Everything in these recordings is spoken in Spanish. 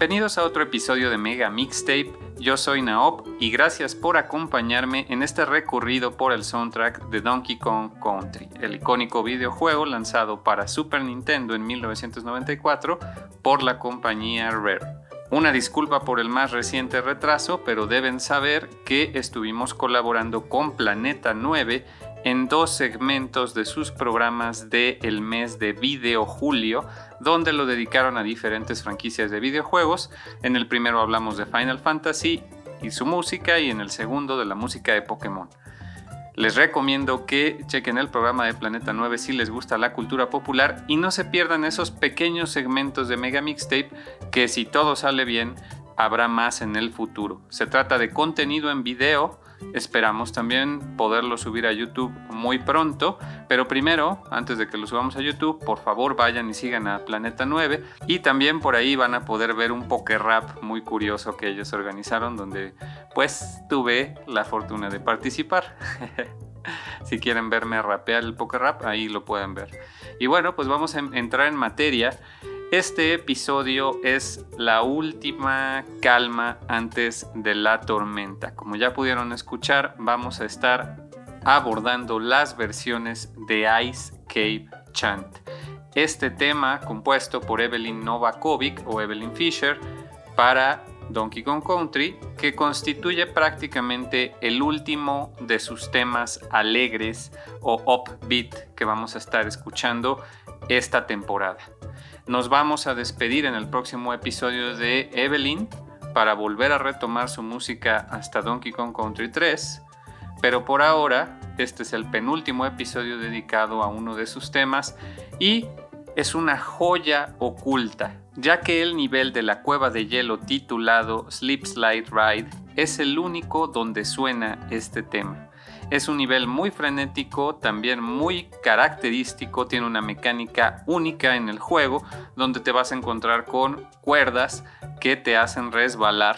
Bienvenidos a otro episodio de Mega Mixtape. Yo soy Naop y gracias por acompañarme en este recorrido por el soundtrack de Donkey Kong Country, el icónico videojuego lanzado para Super Nintendo en 1994 por la compañía Rare. Una disculpa por el más reciente retraso, pero deben saber que estuvimos colaborando con Planeta 9 en dos segmentos de sus programas del el mes de Video Julio, donde lo dedicaron a diferentes franquicias de videojuegos. En el primero hablamos de Final Fantasy y su música y en el segundo de la música de Pokémon. Les recomiendo que chequen el programa de Planeta 9 si les gusta la cultura popular y no se pierdan esos pequeños segmentos de Mega Mixtape que si todo sale bien habrá más en el futuro. Se trata de contenido en video Esperamos también poderlo subir a YouTube muy pronto, pero primero, antes de que lo subamos a YouTube, por favor vayan y sigan a Planeta 9 y también por ahí van a poder ver un poker rap muy curioso que ellos organizaron donde pues tuve la fortuna de participar. si quieren verme rapear el poker rap, ahí lo pueden ver. Y bueno, pues vamos a entrar en materia. Este episodio es la última calma antes de la tormenta. Como ya pudieron escuchar, vamos a estar abordando las versiones de Ice Cave Chant. Este tema compuesto por Evelyn Novakovic o Evelyn Fisher para Donkey Kong Country, que constituye prácticamente el último de sus temas alegres o upbeat que vamos a estar escuchando esta temporada. Nos vamos a despedir en el próximo episodio de Evelyn para volver a retomar su música hasta Donkey Kong Country 3, pero por ahora este es el penúltimo episodio dedicado a uno de sus temas y es una joya oculta, ya que el nivel de la cueva de hielo titulado Sleep Slide Ride es el único donde suena este tema. Es un nivel muy frenético, también muy característico, tiene una mecánica única en el juego donde te vas a encontrar con cuerdas que te hacen resbalar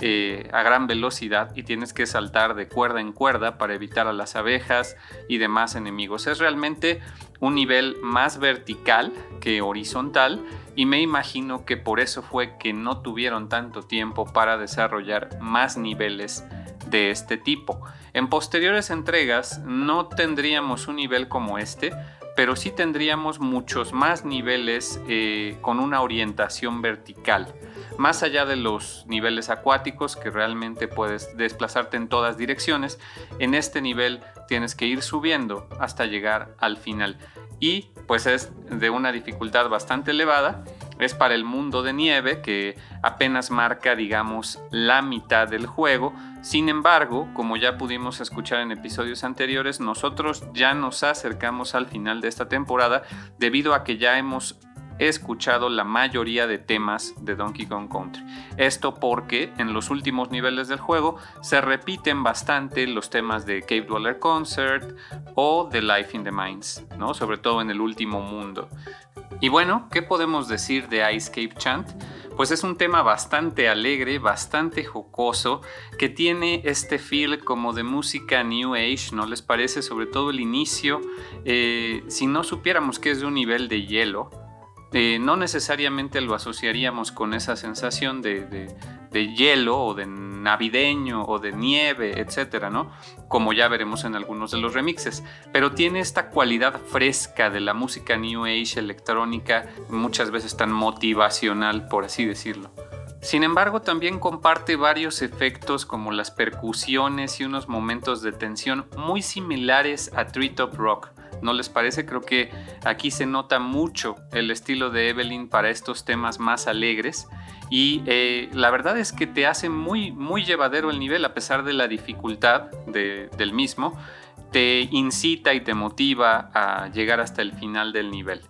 eh, a gran velocidad y tienes que saltar de cuerda en cuerda para evitar a las abejas y demás enemigos. Es realmente un nivel más vertical que horizontal y me imagino que por eso fue que no tuvieron tanto tiempo para desarrollar más niveles de este tipo. En posteriores entregas no tendríamos un nivel como este, pero sí tendríamos muchos más niveles eh, con una orientación vertical. Más allá de los niveles acuáticos que realmente puedes desplazarte en todas direcciones, en este nivel tienes que ir subiendo hasta llegar al final. Y pues es de una dificultad bastante elevada. Es para el mundo de nieve que apenas marca, digamos, la mitad del juego. Sin embargo, como ya pudimos escuchar en episodios anteriores, nosotros ya nos acercamos al final de esta temporada debido a que ya hemos he escuchado la mayoría de temas de Donkey Kong Country. Esto porque en los últimos niveles del juego se repiten bastante los temas de Cave Dweller Concert o The Life in the Mines, ¿no? sobre todo en el último mundo. Y bueno, ¿qué podemos decir de Ice Cave Chant? Pues es un tema bastante alegre, bastante jocoso, que tiene este feel como de música New Age, ¿no les parece? Sobre todo el inicio, eh, si no supiéramos que es de un nivel de hielo, eh, no necesariamente lo asociaríamos con esa sensación de, hielo o de navideño o de nieve, etcétera, ¿no? Como ya veremos en algunos de los remixes. Pero tiene esta cualidad fresca de la música New Age electrónica, muchas veces tan motivacional, por así decirlo. Sin embargo, también comparte varios efectos como las percusiones y unos momentos de tensión muy similares a Treetop Rock ¿No les parece? Creo que aquí se nota mucho el estilo de Evelyn para estos temas más alegres y eh, la verdad es que te hace muy, muy llevadero el nivel a pesar de la dificultad del mismo. Te incita y te motiva a llegar hasta el final del nivel.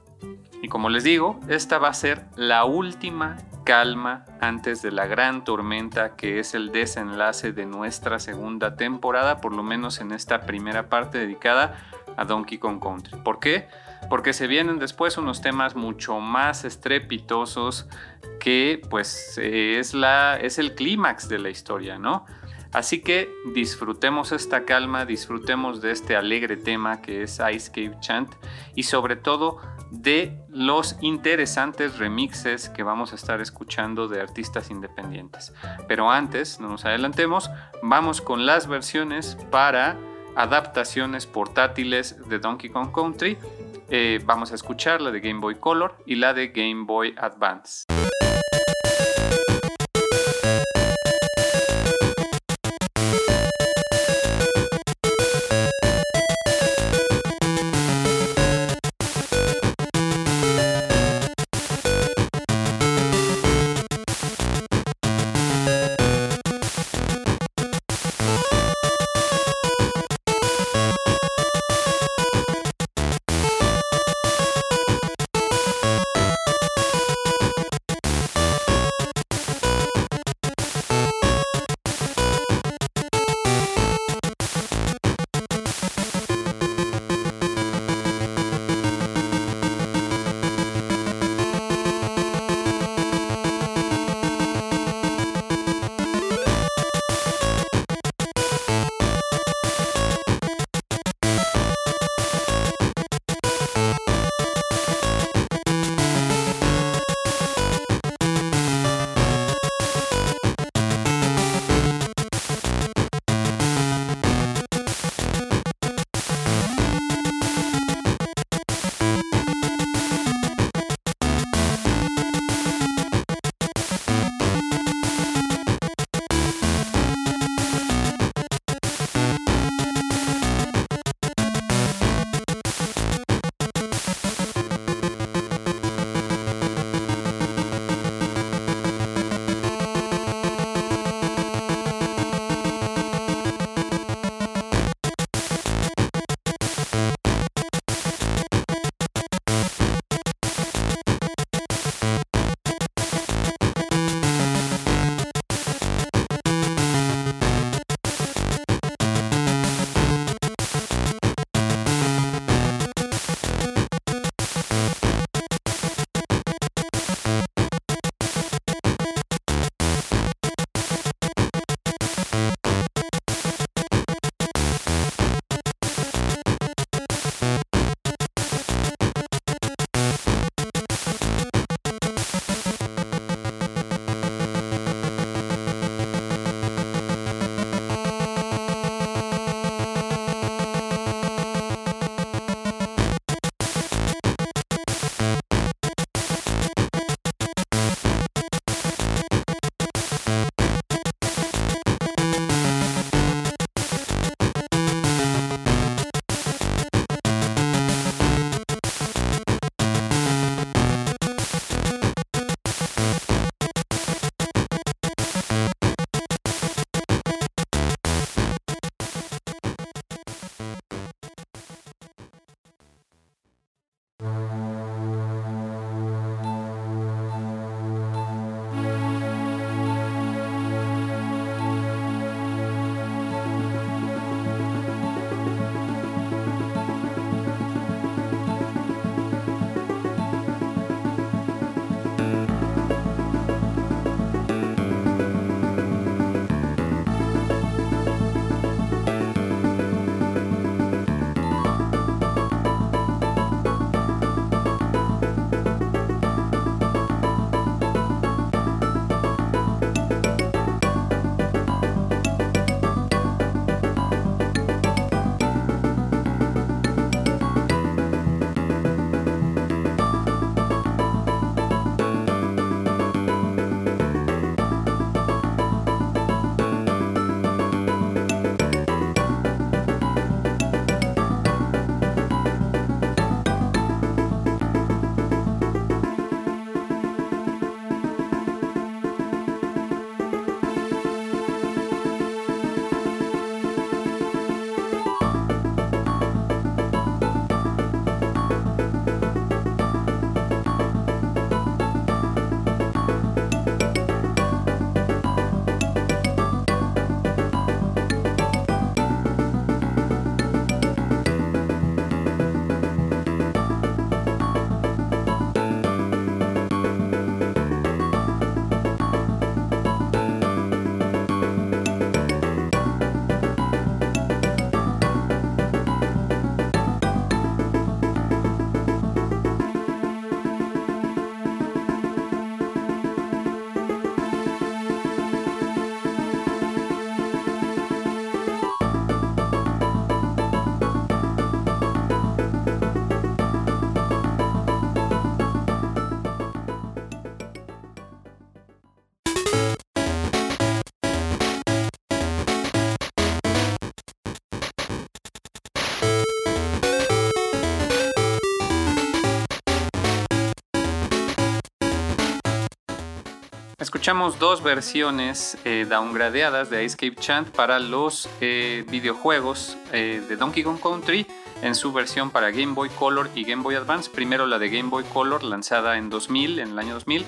Y como les digo, esta va a ser la última calma antes de la gran tormenta que es el desenlace de nuestra segunda temporada, por lo menos en esta primera parte dedicada a Donkey Kong Country. ¿Por qué? Porque se vienen después unos temas mucho más estrepitosos que pues es, la, es el clímax de la historia, ¿no? Así que disfrutemos esta calma, disfrutemos de este alegre tema que es Ice Cave Chant y sobre todo de los interesantes remixes que vamos a estar escuchando de artistas independientes. Pero antes, no nos adelantemos, vamos con las versiones para adaptaciones portátiles de Donkey Kong Country. Eh, vamos a escuchar la de Game Boy Color y la de Game Boy Advance. Escuchamos dos versiones eh, downgradeadas de Escape Chant para los eh, videojuegos eh, de Donkey Kong Country en su versión para Game Boy Color y Game Boy Advance. Primero la de Game Boy Color lanzada en 2000, en el año 2000,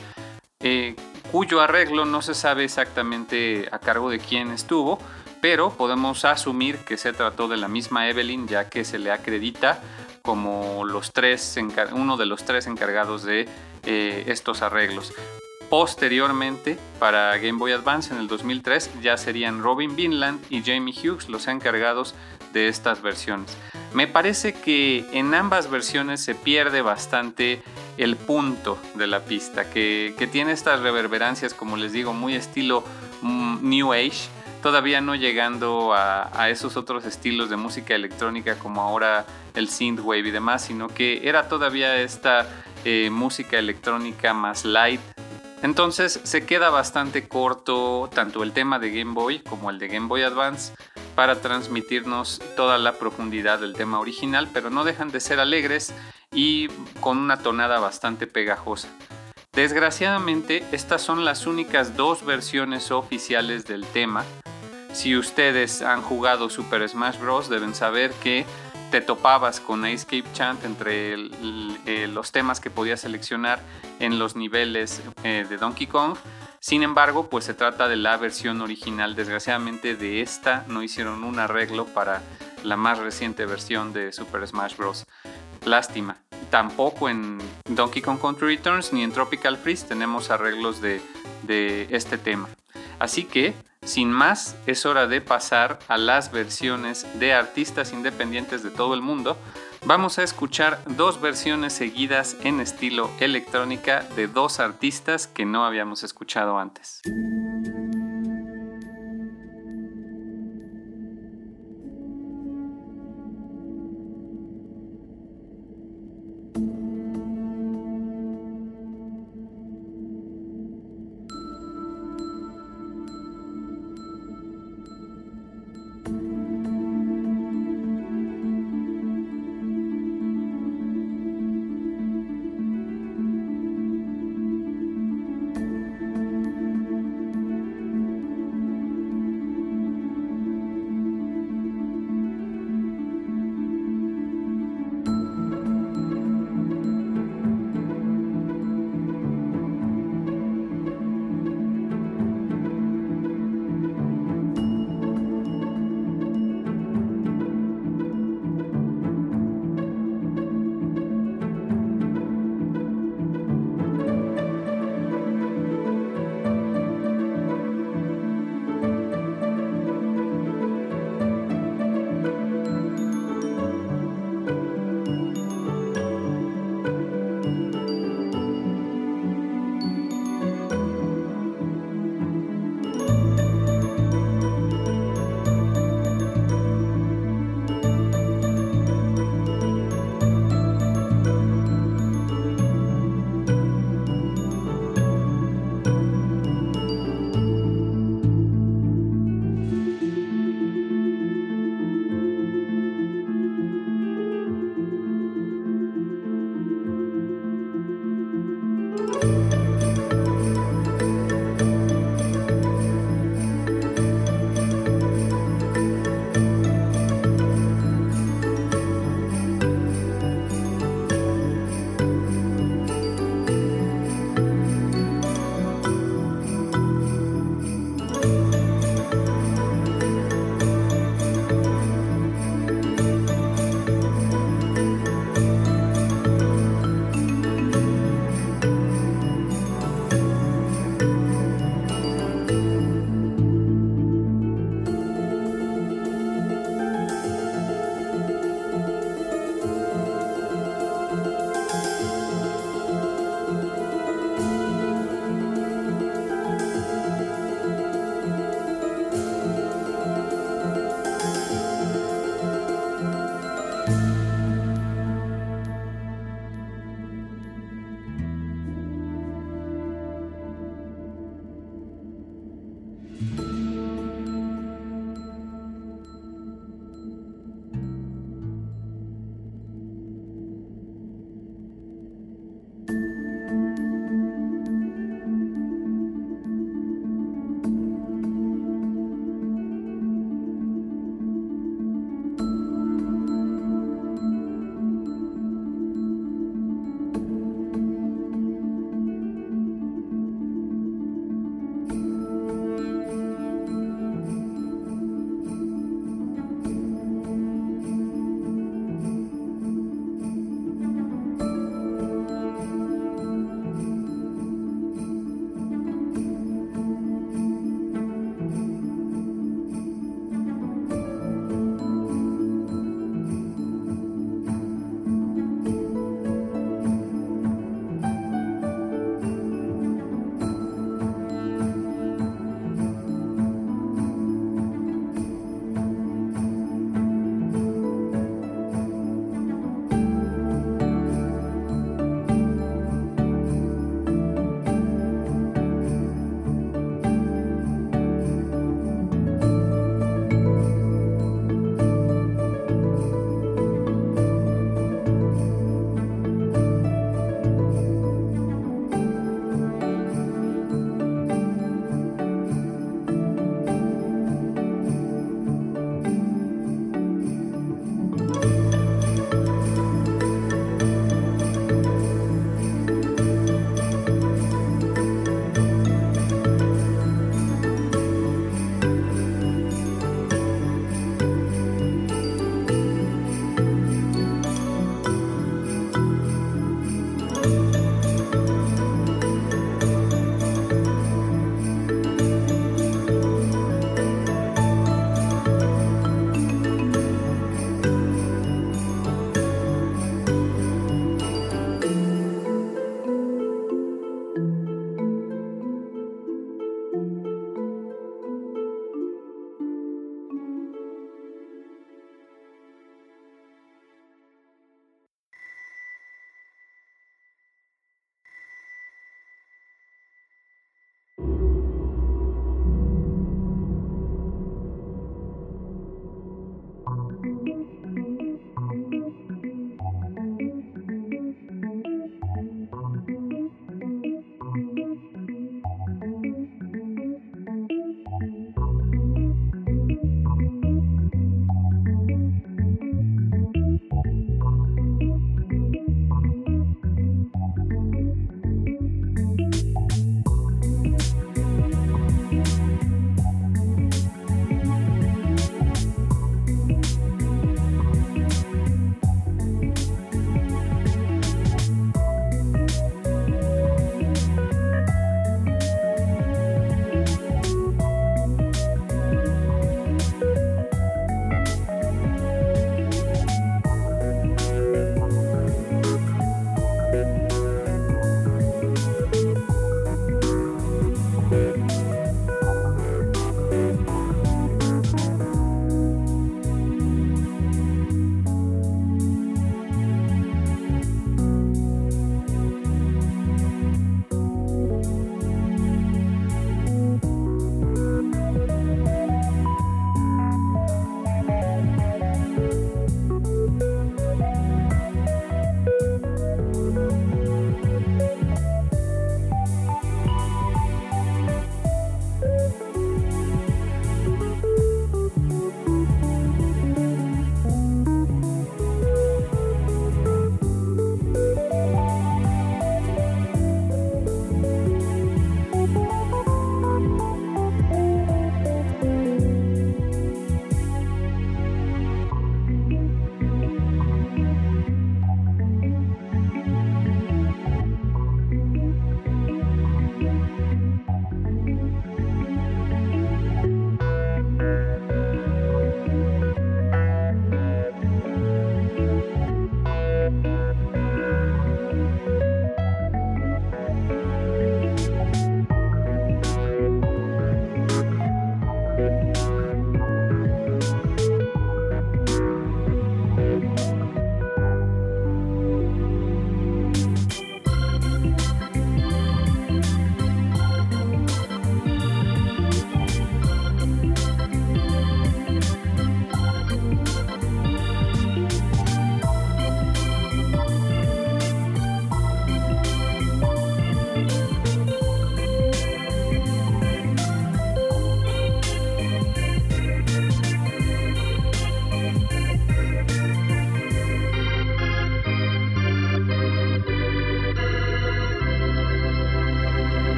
cuyo arreglo no se sabe exactamente a cargo de quién estuvo, pero podemos asumir que se trató de la misma Evelyn ya que se le acredita como los tres, uno de los tres encargados de estos arreglos. Posteriormente, para Game Boy Advance en el 2003, ya serían Robin Vinland y Jamie Hughes los encargados de estas versiones. Me parece que en ambas versiones se pierde bastante el punto de la pista, que, tiene estas reverberancias, como les digo, muy estilo mm, New Age, todavía no llegando a, esos otros estilos de música electrónica como ahora el synthwave y demás, sino que era todavía esta eh, música electrónica más light, entonces se queda bastante corto tanto el tema de Game Boy como el de Game Boy Advance para transmitirnos toda la profundidad del tema original, pero no dejan de ser alegres y con una tonada bastante pegajosa. Desgraciadamente, estas son las únicas dos versiones oficiales del tema. Si ustedes han jugado Super Smash Bros. deben saber que te topabas con Escape Chant entre eh, los temas que podías seleccionar en los niveles eh, de Donkey Kong. Sin embargo, pues se trata de la versión original. Desgraciadamente de esta no hicieron un arreglo para la más reciente versión de Super Smash Bros. Lástima. Tampoco en Donkey Kong Country Returns ni en Tropical Freeze tenemos arreglos de, este tema. Así que sin más, es hora de pasar a las versiones de artistas independientes de todo el mundo. Vamos a escuchar dos versiones seguidas en estilo electrónica de dos artistas que no habíamos escuchado antes.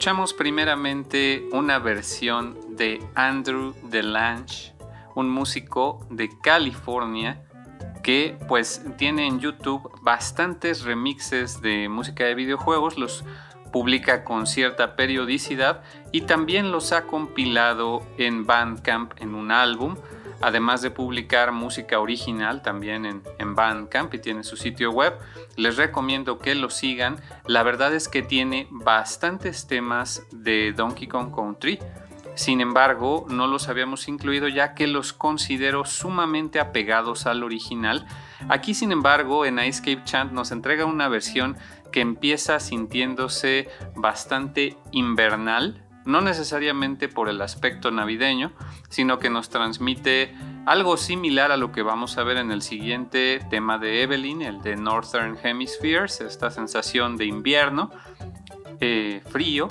Escuchamos primeramente una versión de Andrew DeLange, un músico de California que pues tiene en YouTube bastantes remixes de música de videojuegos, los publica con cierta periodicidad y también los ha compilado en Bandcamp en un álbum además de publicar música original también en, en, Bandcamp y tiene su sitio web. Les recomiendo que lo sigan. La verdad es que tiene bastantes temas de Donkey Kong Country. Sin embargo, no los habíamos incluido ya que los considero sumamente apegados al original. Aquí, sin embargo, en Escape Chant nos entrega una versión que empieza sintiéndose bastante invernal, no necesariamente por el aspecto navideño, sino que nos transmite algo similar a lo que vamos a ver en el siguiente tema de Evelyn, el de Northern Hemispheres, esta sensación de invierno, eh, frío,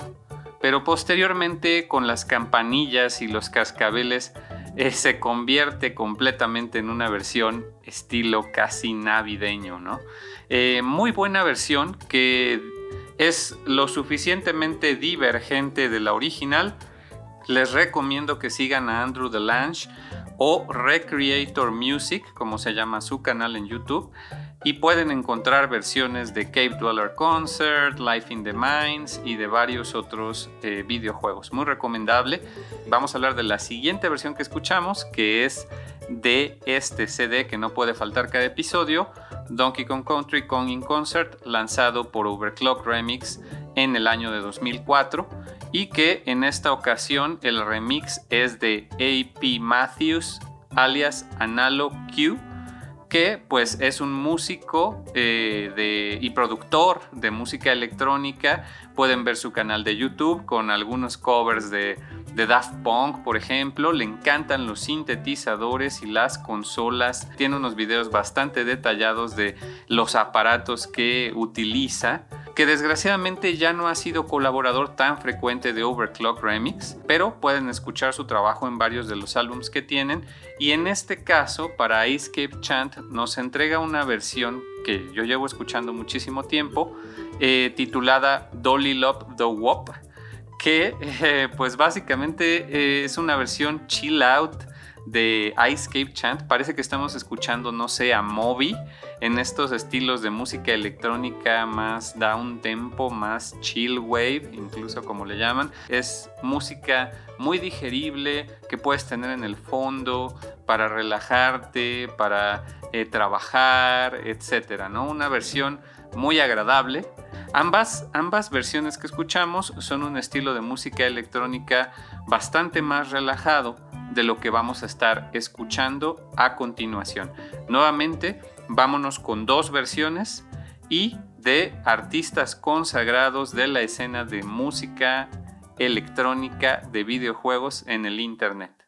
pero posteriormente con las campanillas y los cascabeles eh, se convierte completamente en una versión estilo casi navideño, ¿no? Eh, muy buena versión que es lo suficientemente divergente de la original, les recomiendo que sigan a Andrew DeLange o Recreator Music, como se llama su canal en YouTube, y pueden encontrar versiones de Cave Dweller Concert, Life in the Mines y de varios otros eh, videojuegos. Muy recomendable. Vamos a hablar de la siguiente versión que escuchamos, que es de este CD que no puede faltar cada episodio, Donkey Kong Country Kong in Concert, lanzado por Overclock Remix en el año de 2004 y que en esta ocasión el remix es de AP Matthews alias Analo Q que pues es un músico eh, y productor de música electrónica. Pueden ver su canal de YouTube con algunos covers de, de, Daft Punk, por ejemplo. Le encantan los sintetizadores y las consolas. Tiene unos videos bastante detallados de los aparatos que utiliza que desgraciadamente ya no ha sido colaborador tan frecuente de Overclock Remix, pero pueden escuchar su trabajo en varios de los álbumes que tienen y en este caso para Escape Chant nos entrega una versión que yo llevo escuchando muchísimo tiempo eh, titulada Dolly Love the Wop que eh, pues básicamente eh, es una versión chill out de Escape Chant. Parece que estamos escuchando, no sé, a Moby en estos estilos de música electrónica más down tempo, más chill wave, incluso como le llaman. Es música muy digerible que puedes tener en el fondo para relajarte, para eh, trabajar, etcétera, ¿no? Una versión muy agradable. Ambas, ambas versiones que escuchamos son un estilo de música electrónica bastante más relajado de lo que vamos a estar escuchando a continuación. Nuevamente, vámonos con dos versiones y de artistas consagrados de la escena de música electrónica de videojuegos en el Internet.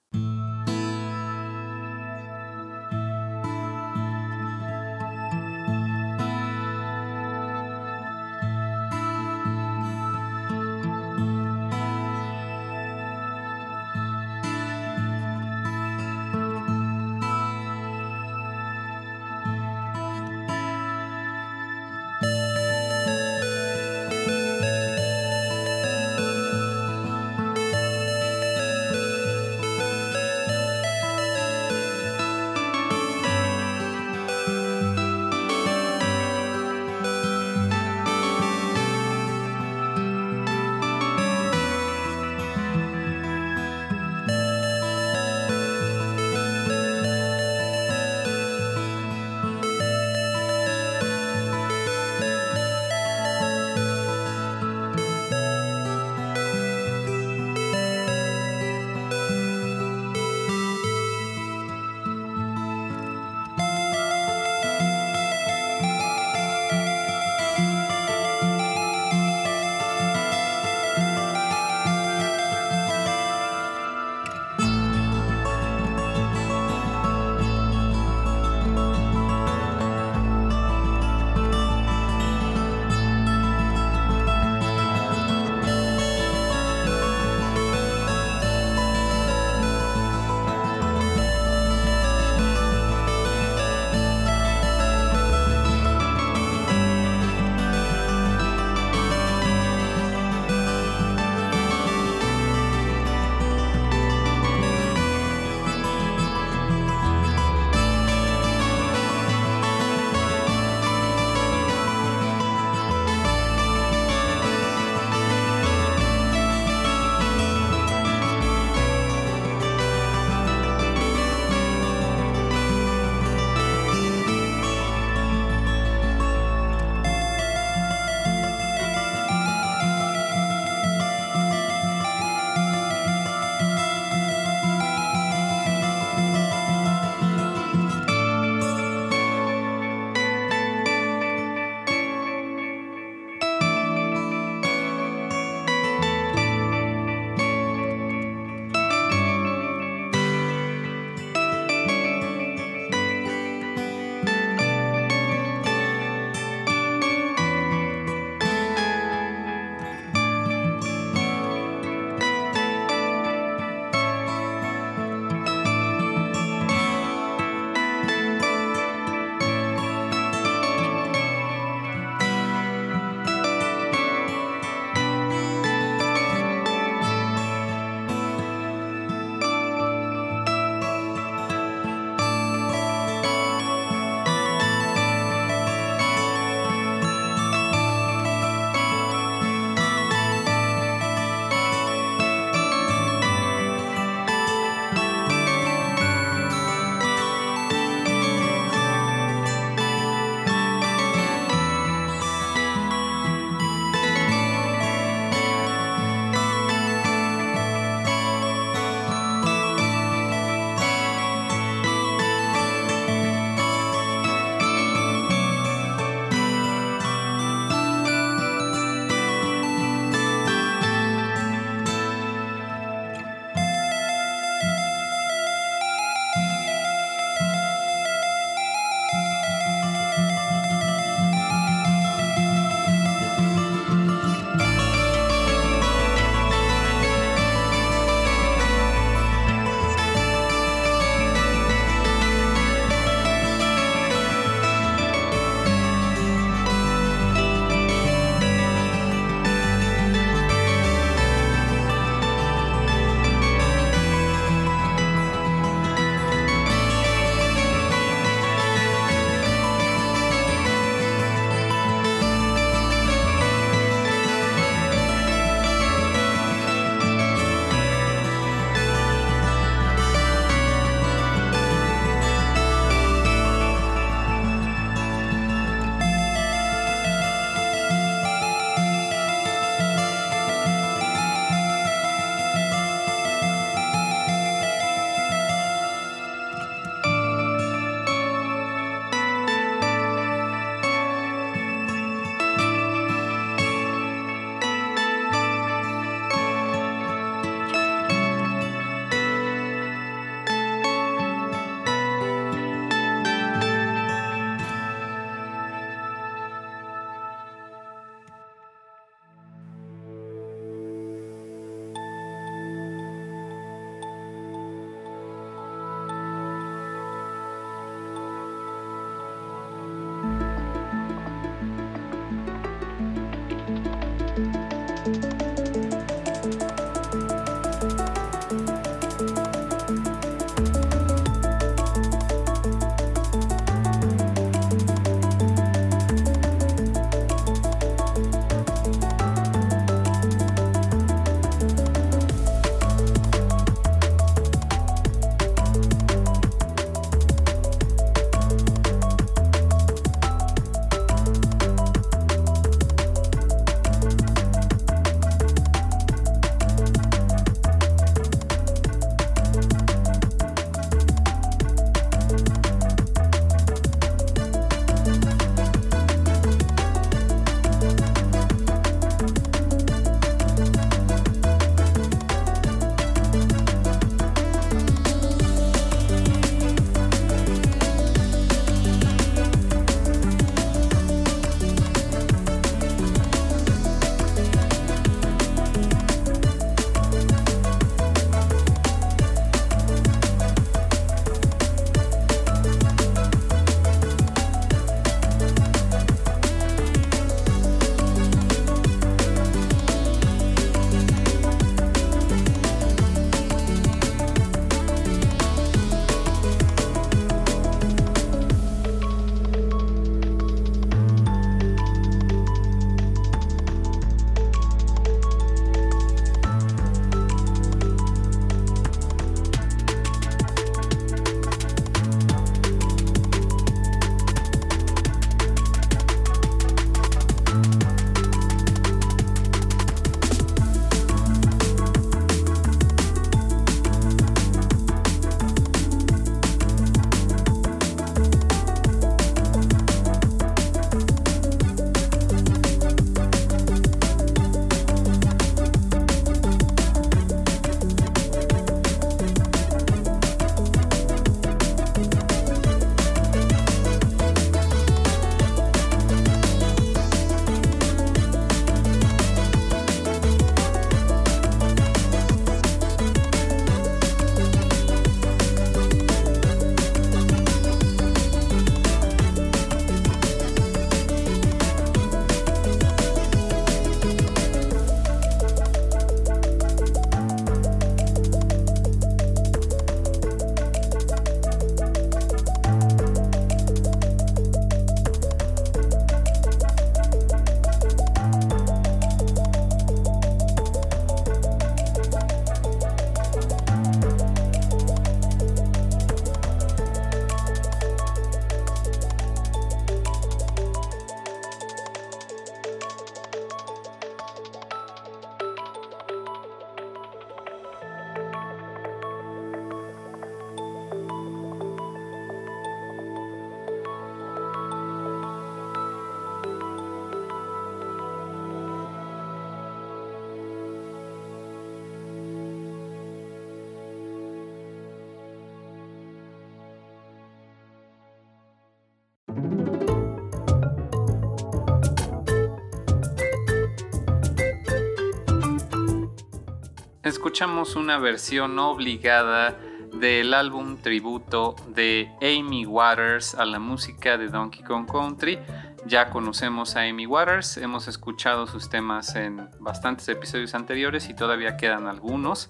Escuchamos una versión obligada del álbum tributo de Amy Waters a la música de Donkey Kong Country. Ya conocemos a Amy Waters, hemos escuchado sus temas en bastantes episodios anteriores y todavía quedan algunos.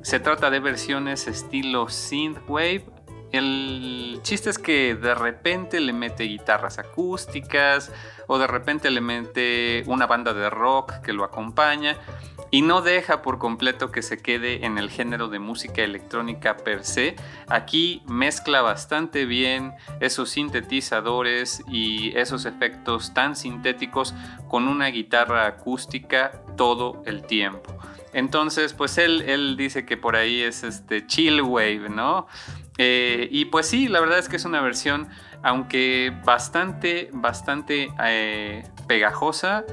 Se trata de versiones estilo synthwave. El chiste es que de repente le mete guitarras acústicas o de repente le mete una banda de rock que lo acompaña y no deja por completo que se quede en el género de música electrónica per se. Aquí mezcla bastante bien esos sintetizadores y esos efectos tan sintéticos con una guitarra acústica todo el tiempo. Entonces, pues él, él dice que por ahí es este chill wave, ¿no? Eh, y pues sí, la verdad es que es una versión, aunque bastante, bastante eh, pegajosa,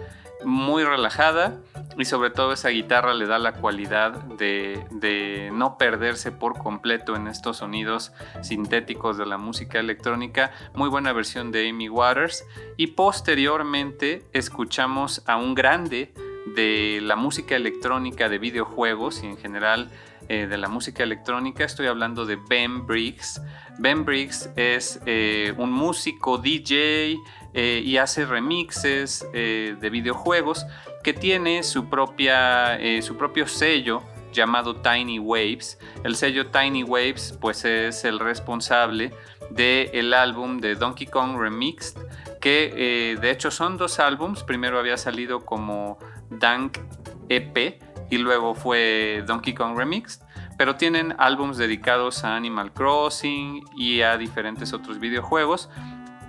muy relajada y sobre todo esa guitarra le da la cualidad de, no perderse por completo en estos sonidos sintéticos de la música electrónica. Muy buena versión de Amy Waters y posteriormente escuchamos a un grande de la música electrónica de videojuegos y en general eh, de la música electrónica. Estoy hablando de Ben Briggs. Ben Briggs es eh, un músico DJ eh, y hace remixes de videojuegos que tiene su, propia, su propio sello llamado Tiny Waves. El sello Tiny Waves pues es el responsable del álbum de Donkey Kong Remixed, que de hecho son dos álbums. Primero había salido como Dank EP y luego fue Donkey Kong Remixed, pero tienen álbums dedicados a Animal Crossing y a diferentes otros videojuegos,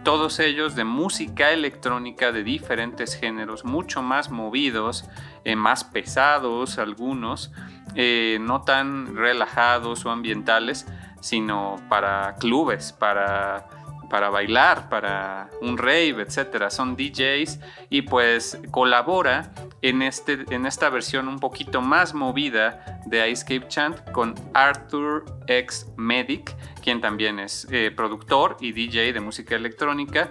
todos ellos de música electrónica de diferentes géneros, mucho más movidos, eh, más pesados algunos, eh, no tan relajados o ambientales, sino para clubes, para para bailar, para un rave, etcétera. Son DJs y pues colabora en, este, en esta versión un poquito más movida de Ice Chant con Arthur X Medic, quien también es eh, productor y DJ de música electrónica.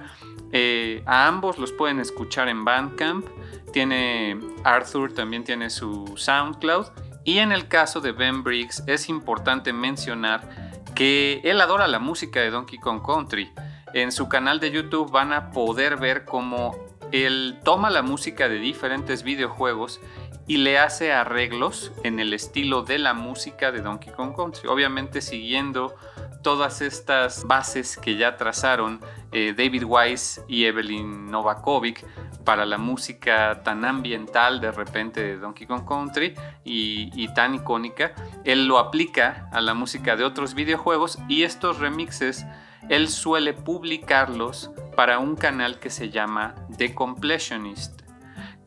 Eh, a ambos los pueden escuchar en Bandcamp. Tiene Arthur también tiene su SoundCloud. Y en el caso de Ben Briggs es importante mencionar que él adora la música de Donkey Kong Country. En su canal de YouTube van a poder ver cómo él toma la música de diferentes videojuegos y le hace arreglos en el estilo de la música de Donkey Kong Country. Obviamente siguiendo todas estas bases que ya trazaron eh, David Wise y Evelyn Novakovic para la música tan ambiental de repente de Donkey Kong Country y, y, tan icónica, él lo aplica a la música de otros videojuegos y estos remixes él suele publicarlos para un canal que se llama The Completionist,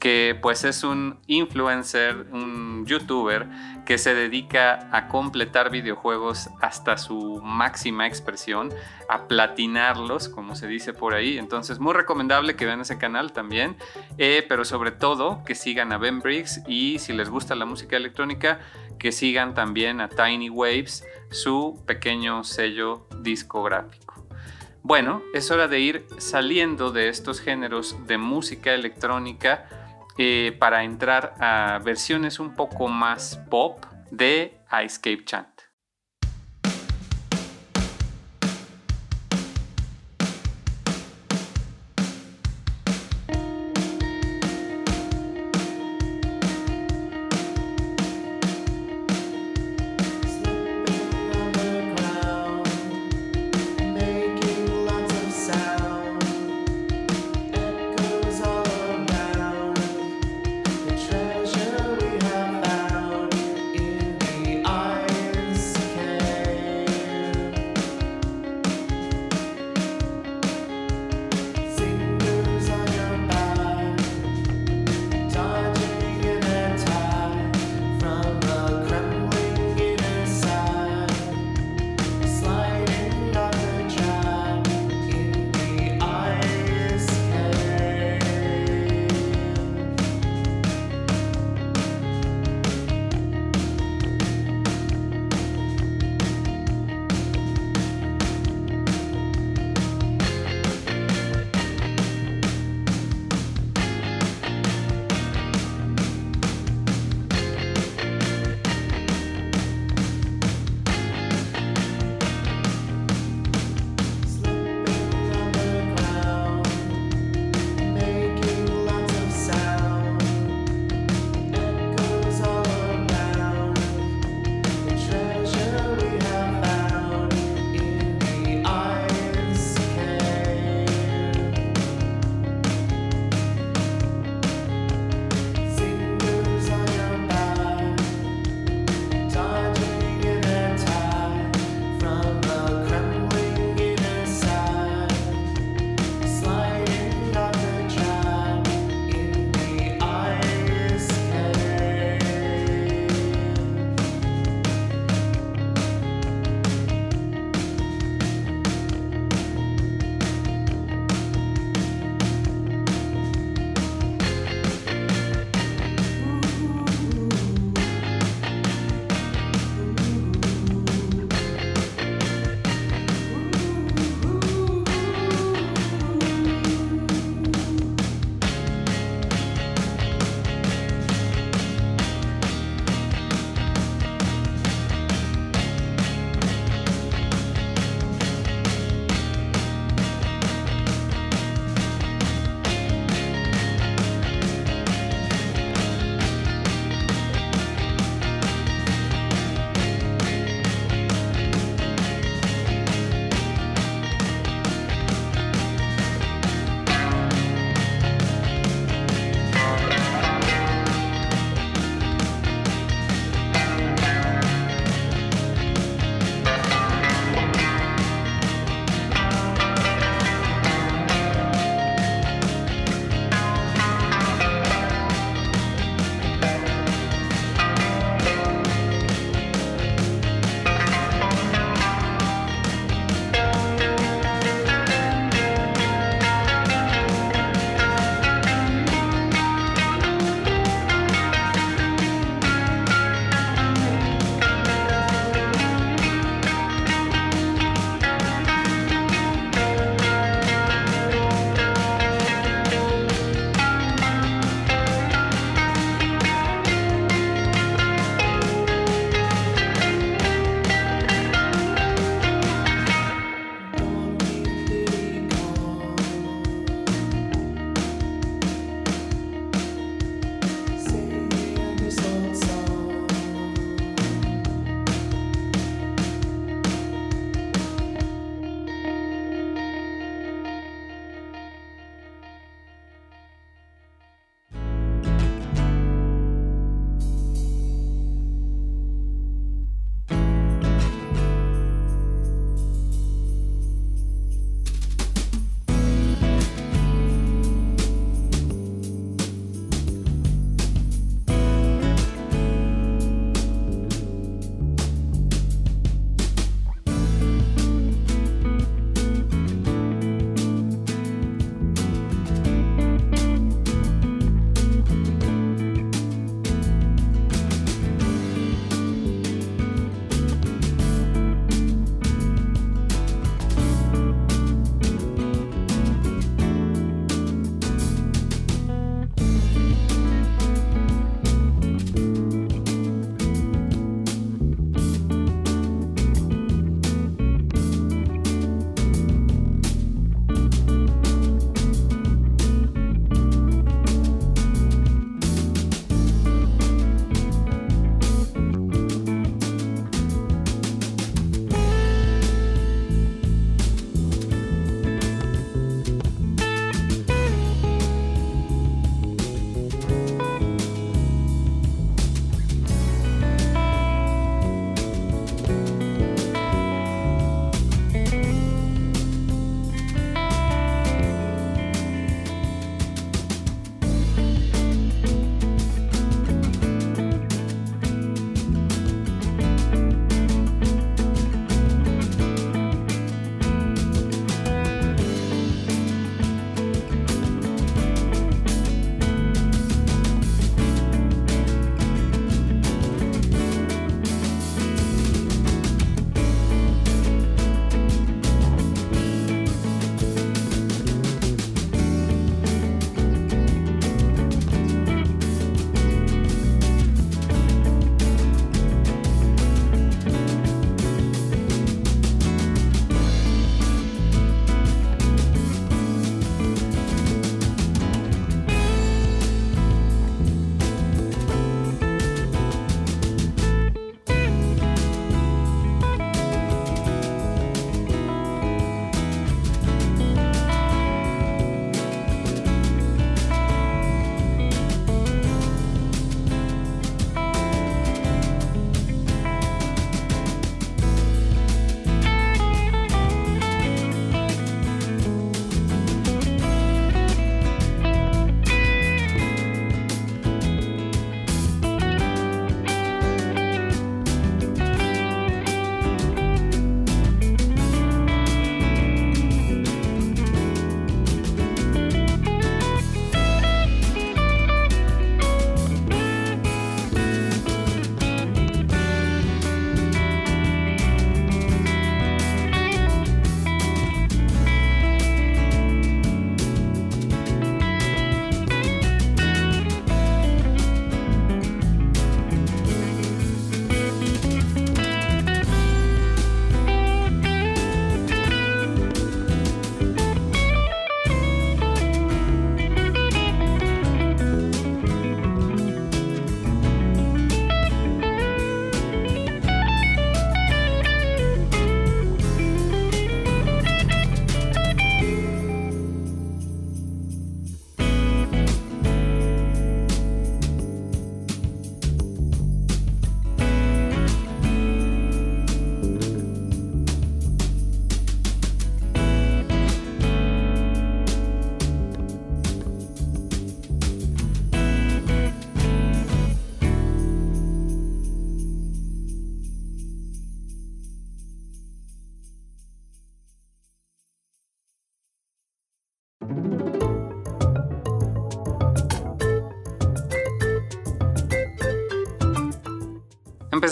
que pues es un influencer, un youtuber que se dedica a completar videojuegos hasta su máxima expresión, a platinarlos, como se dice por ahí. Entonces, muy recomendable que vean ese canal también, eh, pero sobre todo que sigan a Ben Briggs y si les gusta la música electrónica, que sigan también a Tiny Waves, su pequeño sello discográfico. Bueno, es hora de ir saliendo de estos géneros de música electrónica eh, para entrar a versiones un poco más pop de Escape Chant.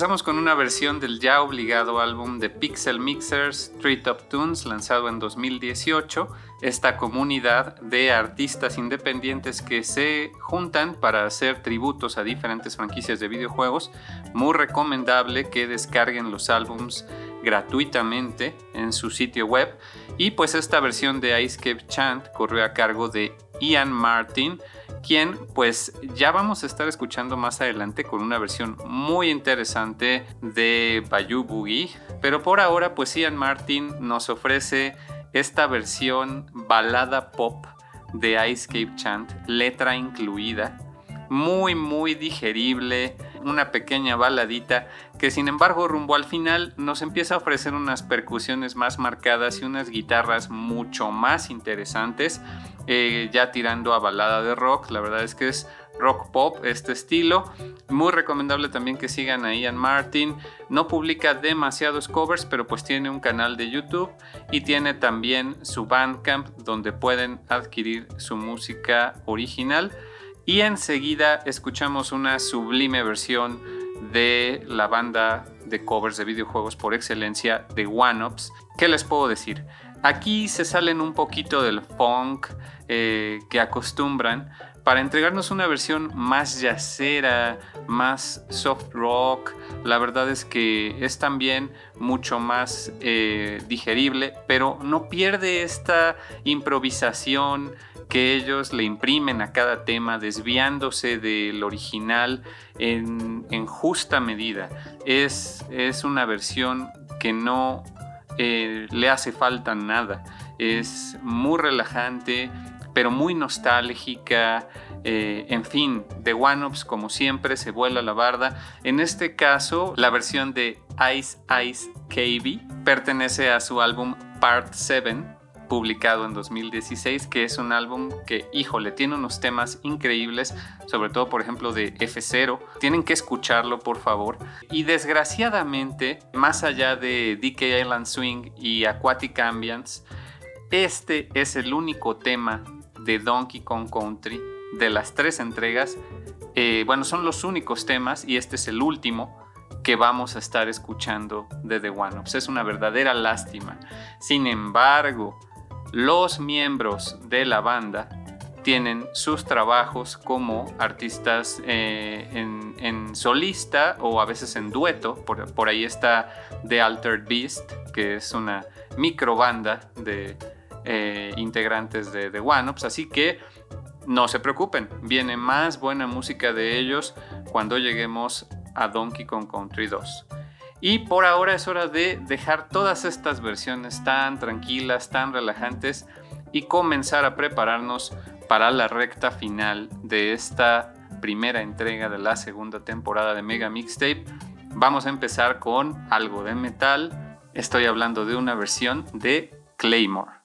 Empezamos con una versión del ya obligado álbum de Pixel Mixers Street Top Tunes lanzado en 2018. Esta comunidad de artistas independientes que se juntan para hacer tributos a diferentes franquicias de videojuegos. Muy recomendable que descarguen los álbums gratuitamente en su sitio web. Y pues esta versión de Ice Cave Chant corrió a cargo de Ian Martin quien pues ya vamos a estar escuchando más adelante con una versión muy interesante de Bayou Boogie. Pero por ahora pues Ian Martin nos ofrece esta versión balada pop de Ice Cape Chant, letra incluida, muy muy digerible, una pequeña baladita que sin embargo rumbo al final nos empieza a ofrecer unas percusiones más marcadas y unas guitarras mucho más interesantes eh, ya tirando a balada de rock. La verdad es que es rock pop este estilo. Muy recomendable también que sigan a Ian Martin. No publica demasiados covers, pero pues tiene un canal de YouTube y tiene también su Bandcamp donde pueden adquirir su música original. Y enseguida escuchamos una sublime versión de la banda de covers de videojuegos por excelencia de One Ups. ¿Qué les puedo decir? Aquí se salen un poquito del funk eh, que acostumbran para entregarnos una versión más yacera, más soft rock. La verdad es que es también mucho más eh, digerible, pero no pierde esta improvisación que ellos le imprimen a cada tema, desviándose del original en, justa medida. Es, es una versión que no eh, le hace falta nada. Es muy relajante, pero muy nostálgica. Eh, en fin, de One Ups, como siempre, se vuela la barda. En este caso, la versión de Ice Ice KB pertenece a su álbum Part 7, publicado en 2016, que es un álbum que, híjole, tiene unos temas increíbles, sobre todo, por ejemplo, de F0. Tienen que escucharlo, por favor. Y desgraciadamente, más allá de DK Island Swing y Aquatic Ambience, este es el único tema de Donkey Kong Country de las tres entregas. Eh, bueno, son los únicos temas y este es el último que vamos a estar escuchando de The One Ups. Es una verdadera lástima. Sin embargo, los miembros de la banda tienen sus trabajos como artistas eh, en, solista o a veces en dueto. Por, ahí está The Altered Beast, que es una micro banda de eh, integrantes de The One Ups. Así que no se preocupen, viene más buena música de ellos cuando lleguemos a Donkey Kong Country 2. Y por ahora es hora de dejar todas estas versiones tan tranquilas, tan relajantes y comenzar a prepararnos para la recta final de esta primera entrega de la segunda temporada de Mega Mixtape. Vamos a empezar con algo de metal. Estoy hablando de una versión de Claymore.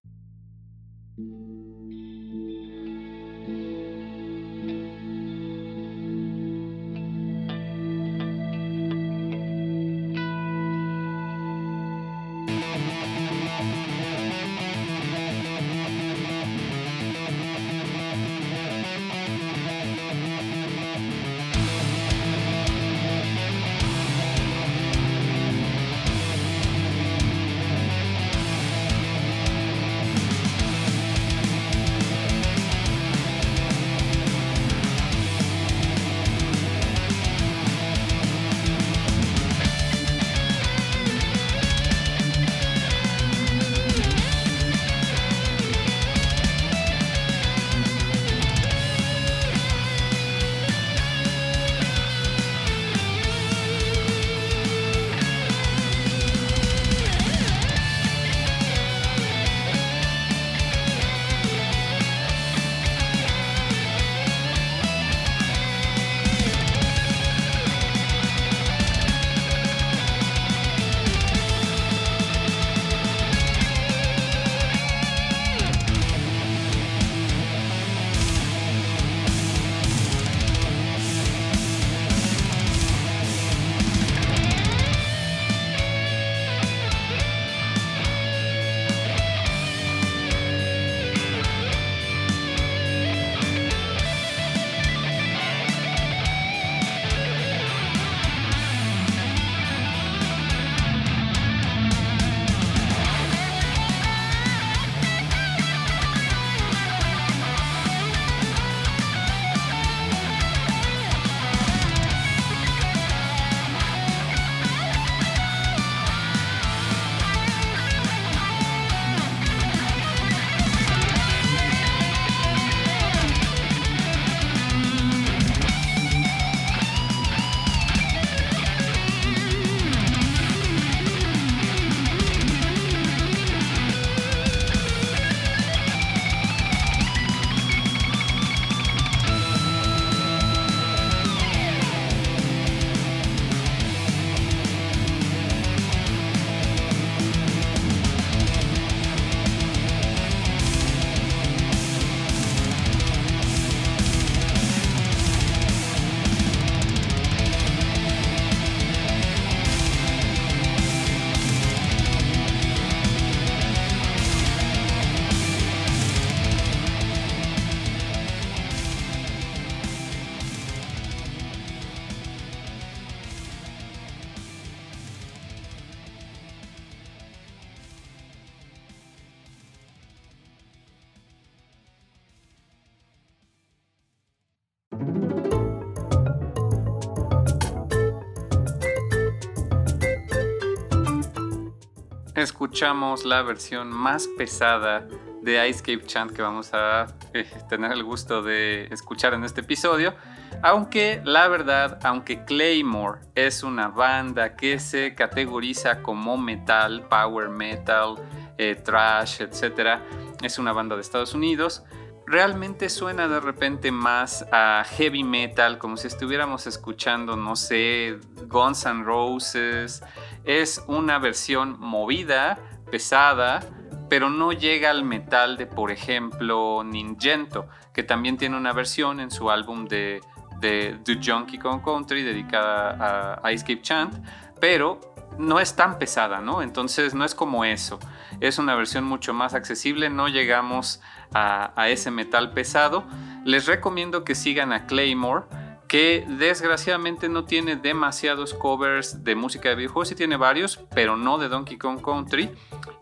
Escuchamos la versión más pesada de Ice Cape Chant que vamos a eh, tener el gusto de escuchar en este episodio. Aunque la verdad, aunque Claymore es una banda que se categoriza como metal, power metal, eh, trash, etc., es una banda de Estados Unidos, realmente suena de repente más a heavy metal, como si estuviéramos escuchando, no sé, Guns N' Roses. Es una versión movida, pesada, pero no llega al metal de, por ejemplo, Ningento, que también tiene una versión en su álbum de, The Junkie Kong Country dedicada a Ice Chant, pero no es tan pesada, ¿no? Entonces no es como eso. Es una versión mucho más accesible, no llegamos a, ese metal pesado. Les recomiendo que sigan a Claymore, que desgraciadamente no tiene demasiados covers de música de videojuegos, sí tiene varios, pero no de Donkey Kong Country.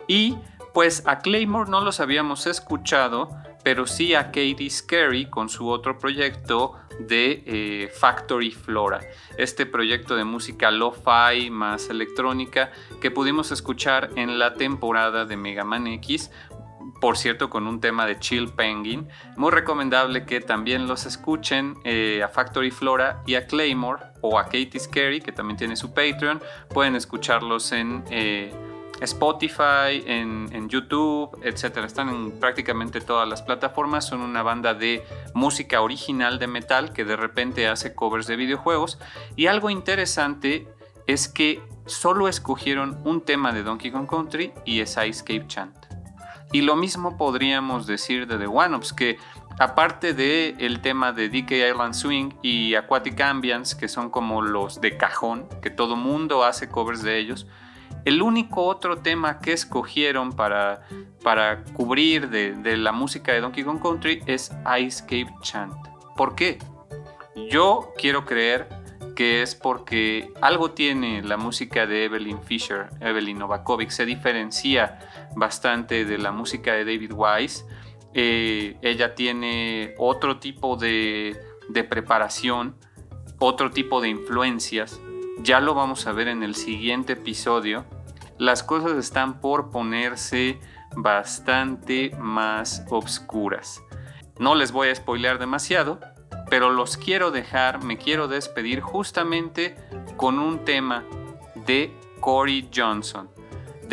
Y pues a Claymore no los habíamos escuchado, pero sí a Katie Scary con su otro proyecto de eh, Factory Flora, este proyecto de música lo-fi más electrónica que pudimos escuchar en la temporada de Mega Man X, por cierto con un tema de Chill Penguin. Muy recomendable que también los escuchen eh, a Factory Flora y a Claymore o a Katie Scary, que también tiene su Patreon. Pueden escucharlos en... Eh, Spotify, en, YouTube, etcétera. Están en prácticamente todas las plataformas. Son una banda de música original de metal que de repente hace covers de videojuegos. Y algo interesante es que solo escogieron un tema de Donkey Kong Country y es Ice Chant. Y lo mismo podríamos decir de The One-Ups, que aparte del el tema de DK Island Swing y Aquatic Ambience, que son como los de cajón, que todo mundo hace covers de ellos, el único otro tema que escogieron para, para cubrir de, la música de Donkey Kong Country es Ice Cape Chant. ¿Por qué? Yo quiero creer que es porque algo tiene la música de Evelyn Fisher, Evelyn Novakovic, se diferencia bastante de la música de David Wise. Eh, ella tiene otro tipo de, preparación, otro tipo de influencias ya lo vamos a ver en el siguiente episodio, las cosas están por ponerse bastante más obscuras. No les voy a spoilear demasiado, pero los quiero dejar, me quiero despedir justamente con un tema de Corey Johnson.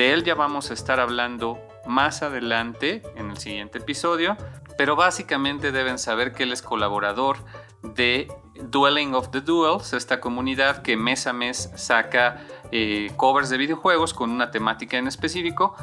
De él ya vamos a estar hablando más adelante en el siguiente episodio, pero básicamente deben saber que él es colaborador de Dueling of the Duels, esta comunidad que mes a mes saca eh, covers de videojuegos con una temática en específico,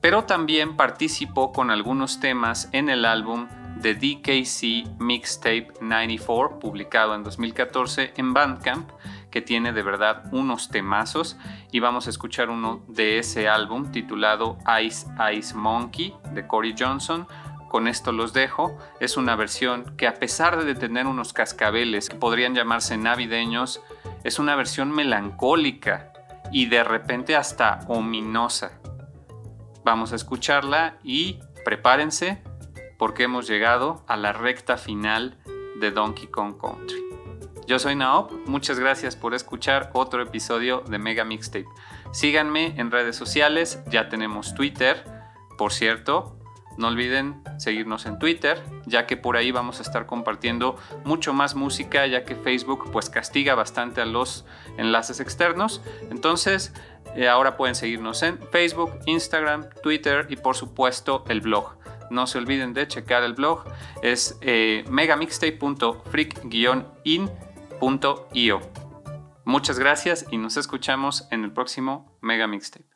pero también participó con algunos temas en el álbum de DKC Mixtape 94, publicado en 2014 en Bandcamp, que tiene de verdad unos temazos. Y vamos a escuchar uno de ese álbum titulado Ice Ice Monkey de Corey Johnson con esto los dejo. Es una versión que a pesar de tener unos cascabeles que podrían llamarse navideños, es una versión melancólica y de repente hasta ominosa. Vamos a escucharla y prepárense porque hemos llegado a la recta final de Donkey Kong Country. Yo soy Naop, muchas gracias por escuchar otro episodio de Mega Mixtape. Síganme en redes sociales, ya tenemos Twitter, por cierto, no olviden seguirnos en Twitter, ya que por ahí vamos a estar compartiendo mucho más música, ya que Facebook pues castiga bastante a los enlaces externos. Entonces, eh, ahora pueden seguirnos en Facebook, Instagram, Twitter y por supuesto el blog. No se olviden de checar el blog, es eh, megamixtape.freak-in.io. Muchas gracias y nos escuchamos en el próximo Mega Mixtape.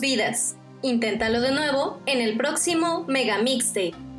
Vidas. Inténtalo de nuevo en el próximo Mega Mixtape.